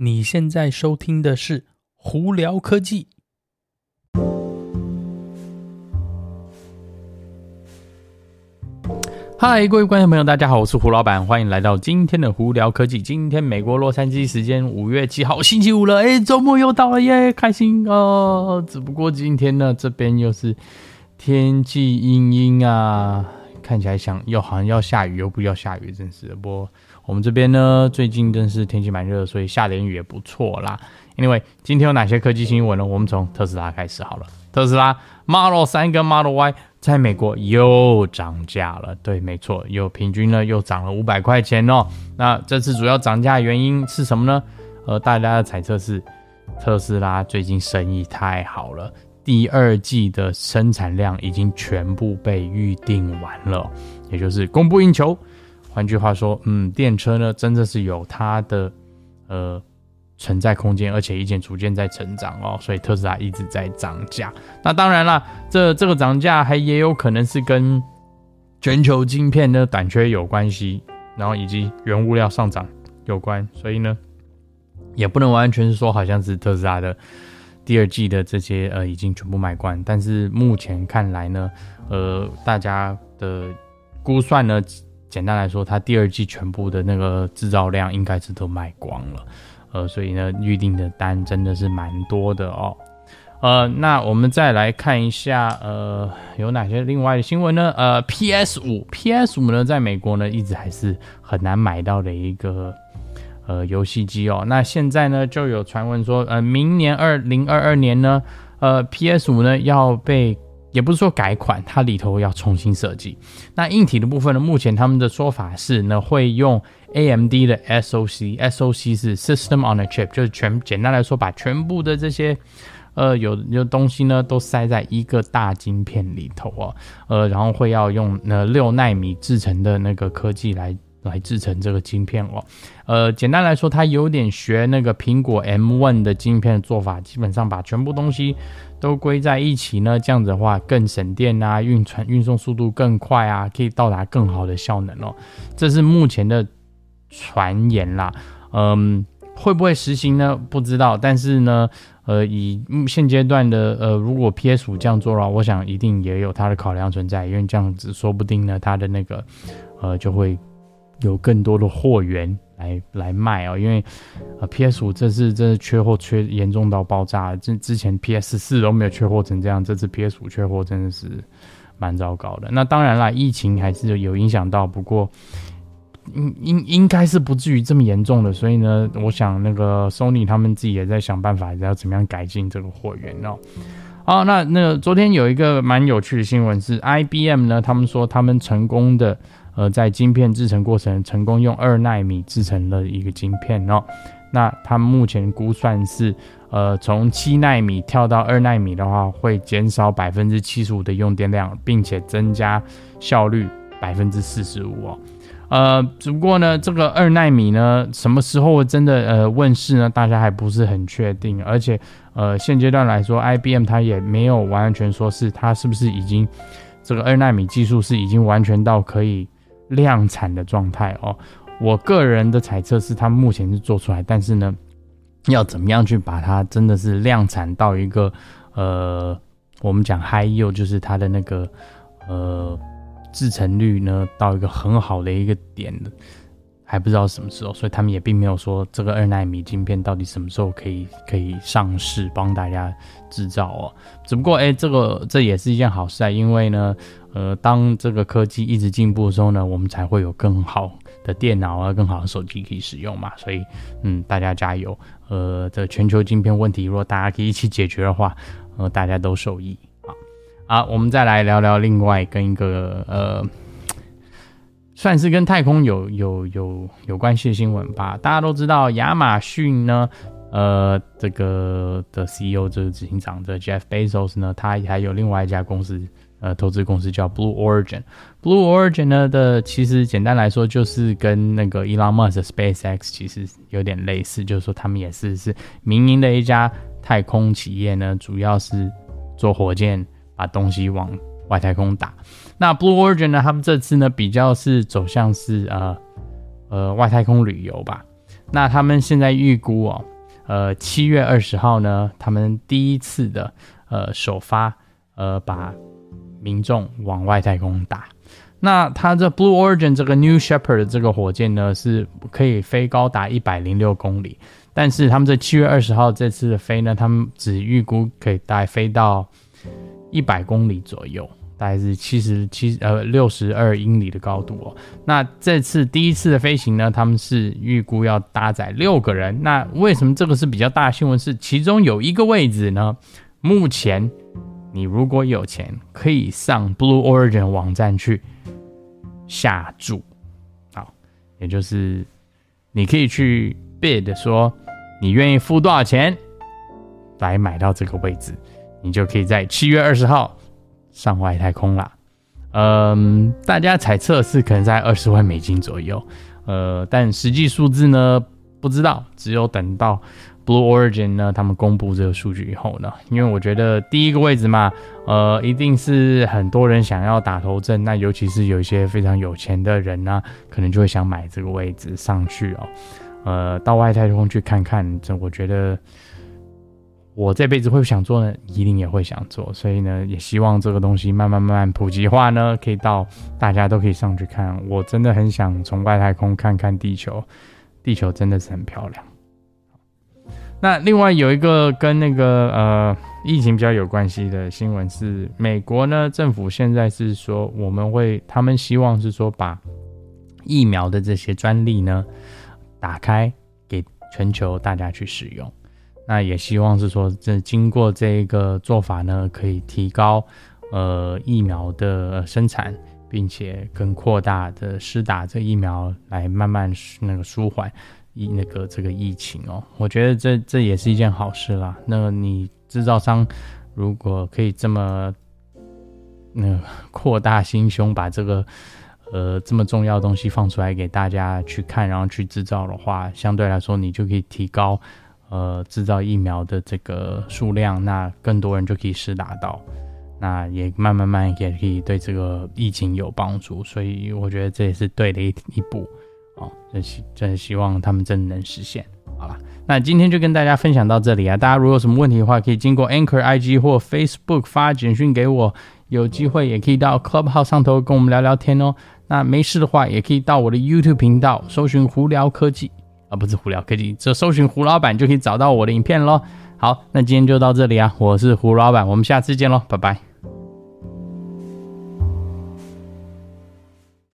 你现在收听的是《胡聊科技》。嗨，各位观众朋友，大家好，我是胡老板，欢迎来到今天的《胡聊科技》。今天美国洛杉矶时间五月七号，星期五了，哎，周末又到了耶，开心哦！只不过今天呢，这边又是天气阴阴啊，看起来像又好像要下雨，又不要下雨，真是的。不过。我们这边呢，最近真是天气蛮热，所以下点雨也不错啦。Anyway，今天有哪些科技新闻呢？我们从特斯拉开始好了。特斯拉 Model 3跟 Model Y 在美国又涨价了，对，没错，又平均呢又涨了五百块钱哦。那这次主要涨价原因是什么呢？呃，大家的猜测是特斯拉最近生意太好了，第二季的生产量已经全部被预定完了，也就是供不应求。换句话说，嗯，电车呢，真的是有它的呃存在空间，而且已经逐渐在成长哦，所以特斯拉一直在涨价。那当然了，这这个涨价还也有可能是跟全球晶片的短缺有关系，然后以及原物料上涨有关，所以呢，也不能完全是说好像是特斯拉的第二季的这些呃已经全部卖光。但是目前看来呢，呃，大家的估算呢。简单来说，它第二季全部的那个制造量应该是都卖光了，呃，所以呢，预定的单真的是蛮多的哦，呃，那我们再来看一下，呃，有哪些另外的新闻呢？呃，PS 五，PS 五呢，在美国呢，一直还是很难买到的一个呃游戏机哦。那现在呢，就有传闻说，呃，明年二零二二年呢，呃，PS 五呢要被。也不是说改款，它里头要重新设计。那硬体的部分呢？目前他们的说法是呢，会用 AMD 的 SoC，SoC 是 System on a Chip，就是全简单来说，把全部的这些呃有有东西呢都塞在一个大晶片里头哦，呃，然后会要用那六纳米制成的那个科技来来制成这个晶片哦，呃，简单来说，它有点学那个苹果 M1 的晶片的做法，基本上把全部东西。都归在一起呢，这样子的话更省电啊，运传运送速度更快啊，可以到达更好的效能哦。这是目前的传言啦，嗯，会不会实行呢？不知道。但是呢，呃，以现阶段的呃，如果 PS 五这样做的话，我想一定也有它的考量存在，因为这样子说不定呢，它的那个呃就会有更多的货源。来来卖哦，因为呃 PS 五这次真的缺货缺严重到爆炸，之之前 PS 四都没有缺货成这样，这次 PS 五缺货真的是蛮糟糕的。那当然啦，疫情还是有影响到，不过应应应该是不至于这么严重的，所以呢，我想那个 Sony 他们自己也在想办法，要怎么样改进这个货源哦。好，那那昨天有一个蛮有趣的新闻是 IBM 呢，他们说他们成功的。呃，在晶片制成过程成功用二纳米制成了一个晶片哦，那他目前估算是，呃，从七纳米跳到二纳米的话，会减少百分之七十五的用电量，并且增加效率百分之四十五哦。呃，只不过呢，这个二纳米呢，什么时候真的呃问世呢？大家还不是很确定，而且呃，现阶段来说，IBM 它也没有完全说是它是不是已经这个二纳米技术是已经完全到可以。量产的状态哦，我个人的猜测是，它目前是做出来，但是呢，要怎么样去把它真的是量产到一个呃，我们讲 high yield，就是它的那个呃制成率呢，到一个很好的一个点的。还不知道什么时候，所以他们也并没有说这个二纳米晶片到底什么时候可以可以上市，帮大家制造哦。只不过，哎，这个这也是一件好事啊，因为呢，呃，当这个科技一直进步的时候呢，我们才会有更好的电脑啊，更好的手机可以使用嘛。所以，嗯，大家加油。呃，这全球晶片问题，如果大家可以一起解决的话，呃，大家都受益啊。好，我们再来聊聊另外跟一个呃。算是跟太空有有有有关系的新闻吧。大家都知道，亚马逊呢，呃，这个的 CEO 这个执行长的 Jeff Bezos 呢，他还有另外一家公司，呃，投资公司叫 Blue Origin。Blue Origin 呢的，其实简单来说，就是跟那个 Elon Musk 的 SpaceX 其实有点类似，就是说他们也是是民营的一家太空企业呢，主要是做火箭，把东西往外太空打。那 Blue Origin 呢，他们这次呢比较是走向是呃呃外太空旅游吧。那他们现在预估哦，呃，七月二十号呢，他们第一次的呃首发，呃，把民众往外太空打。那它这 Blue Origin 这个 New Shepard 的这个火箭呢，是可以飞高达一百零六公里，但是他们这七月二十号这次的飞呢，他们只预估可以大概飞到一百公里左右，大概是七十七呃六十二英里的高度哦。那这次第一次的飞行呢，他们是预估要搭载六个人。那为什么这个是比较大的新闻？是其中有一个位置呢，目前你如果有钱，可以上 Blue Origin 网站去。下注，好，也就是你可以去 bid 说你愿意付多少钱来买到这个位置，你就可以在七月二十号上外太空啦。嗯，大家猜测是可能在二十万美金左右，呃，但实际数字呢不知道，只有等到。Blue Origin 呢，他们公布这个数据以后呢，因为我觉得第一个位置嘛，呃，一定是很多人想要打头阵，那尤其是有一些非常有钱的人呢，可能就会想买这个位置上去哦，呃，到外太空去看看，这我觉得我这辈子会想做呢，一定也会想做，所以呢，也希望这个东西慢慢慢慢普及化呢，可以到大家都可以上去看，我真的很想从外太空看看地球，地球真的是很漂亮。那另外有一个跟那个呃疫情比较有关系的新闻是，美国呢政府现在是说我们会，他们希望是说把疫苗的这些专利呢打开给全球大家去使用，那也希望是说这经过这一个做法呢，可以提高呃疫苗的生产，并且更扩大的施打这疫苗来慢慢那个舒缓。疫那个这个疫情哦，我觉得这这也是一件好事啦。那你制造商如果可以这么那个扩大心胸，把这个呃这么重要的东西放出来给大家去看，然后去制造的话，相对来说你就可以提高呃制造疫苗的这个数量，那更多人就可以施打到，那也慢慢慢也可以对这个疫情有帮助。所以我觉得这也是对的一一步。哦，真希真希望他们真的能实现。好了，那今天就跟大家分享到这里啊！大家如果有什么问题的话，可以经过 Anchor IG 或 Facebook 发简讯给我。有机会也可以到 Clubhouse 上头跟我们聊聊天哦。那没事的话，也可以到我的 YouTube 频道搜寻“胡聊科技”啊，不是“胡聊科技”，这搜寻“胡老板”就可以找到我的影片喽。好，那今天就到这里啊！我是胡老板，我们下次见喽，拜拜。